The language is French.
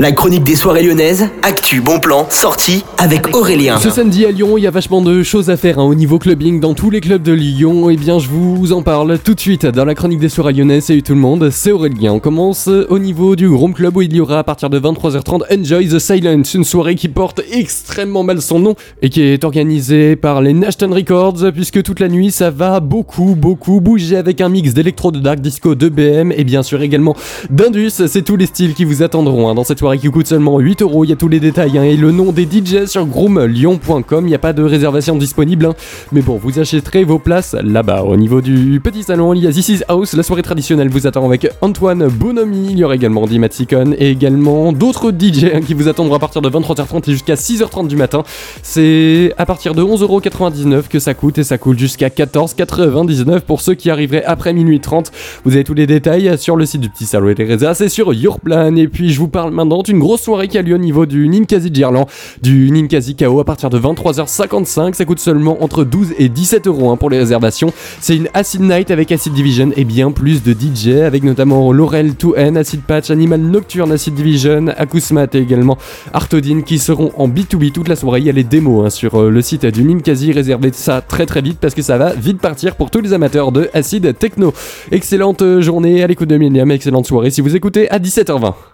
La chronique des soirées lyonnaises, actu, bon plan, sortie avec Aurélien. Ce samedi à Lyon, il y a vachement de choses à faire hein, au niveau clubbing dans tous les clubs de Lyon. Et eh bien, je vous en parle tout de suite dans la chronique des soirées lyonnaises. Salut tout le monde, c'est Aurélien. On commence au niveau du Groom Club où il y aura à partir de 23h30 Enjoy the Silence, une soirée qui porte extrêmement mal son nom et qui est organisée par les Nashton Records puisque toute la nuit ça va beaucoup, beaucoup bouger avec un mix d'électro, de dark disco, de BM et bien sûr également d'Indus. C'est tous les styles qui vous attendront hein, dans cette soirée qui coûte seulement 8 euros. Il y a tous les détails hein, et le nom des DJ sur groomlyon.com. Il n'y a pas de réservation disponible, hein. mais bon, vous achèterez vos places là-bas. Au niveau du petit salon, il y a This Is House. La soirée traditionnelle vous attend avec Antoine Bonomi. Il y aura également Dimaticon et également d'autres DJ hein, qui vous attendront à partir de 23h30 et jusqu'à 6h30 du matin. C'est à partir de 11,99€ que ça coûte et ça coûte jusqu'à 14,99€ pour ceux qui arriveraient après minuit 30. Vous avez tous les détails sur le site du petit salon et réserves. C'est sur Yourplan. Et puis je vous parle maintenant une grosse soirée qui a lieu au niveau du Ninkasi Gerland, du Ninkasi KO à partir de 23h55. Ça coûte seulement entre 12 et 17 euros hein, pour les réservations. C'est une Acid Night avec Acid Division et bien plus de DJ avec notamment Laurel 2N, Acid Patch, Animal Nocturne, Acid Division, Akusmat et également Artodine qui seront en B2B toute la soirée. Il y a les démos hein, sur euh, le site du Ninkasi. Réservez ça très très vite parce que ça va vite partir pour tous les amateurs de Acid Techno. Excellente journée à l'écoute de Millennium, excellente soirée si vous écoutez à 17h20.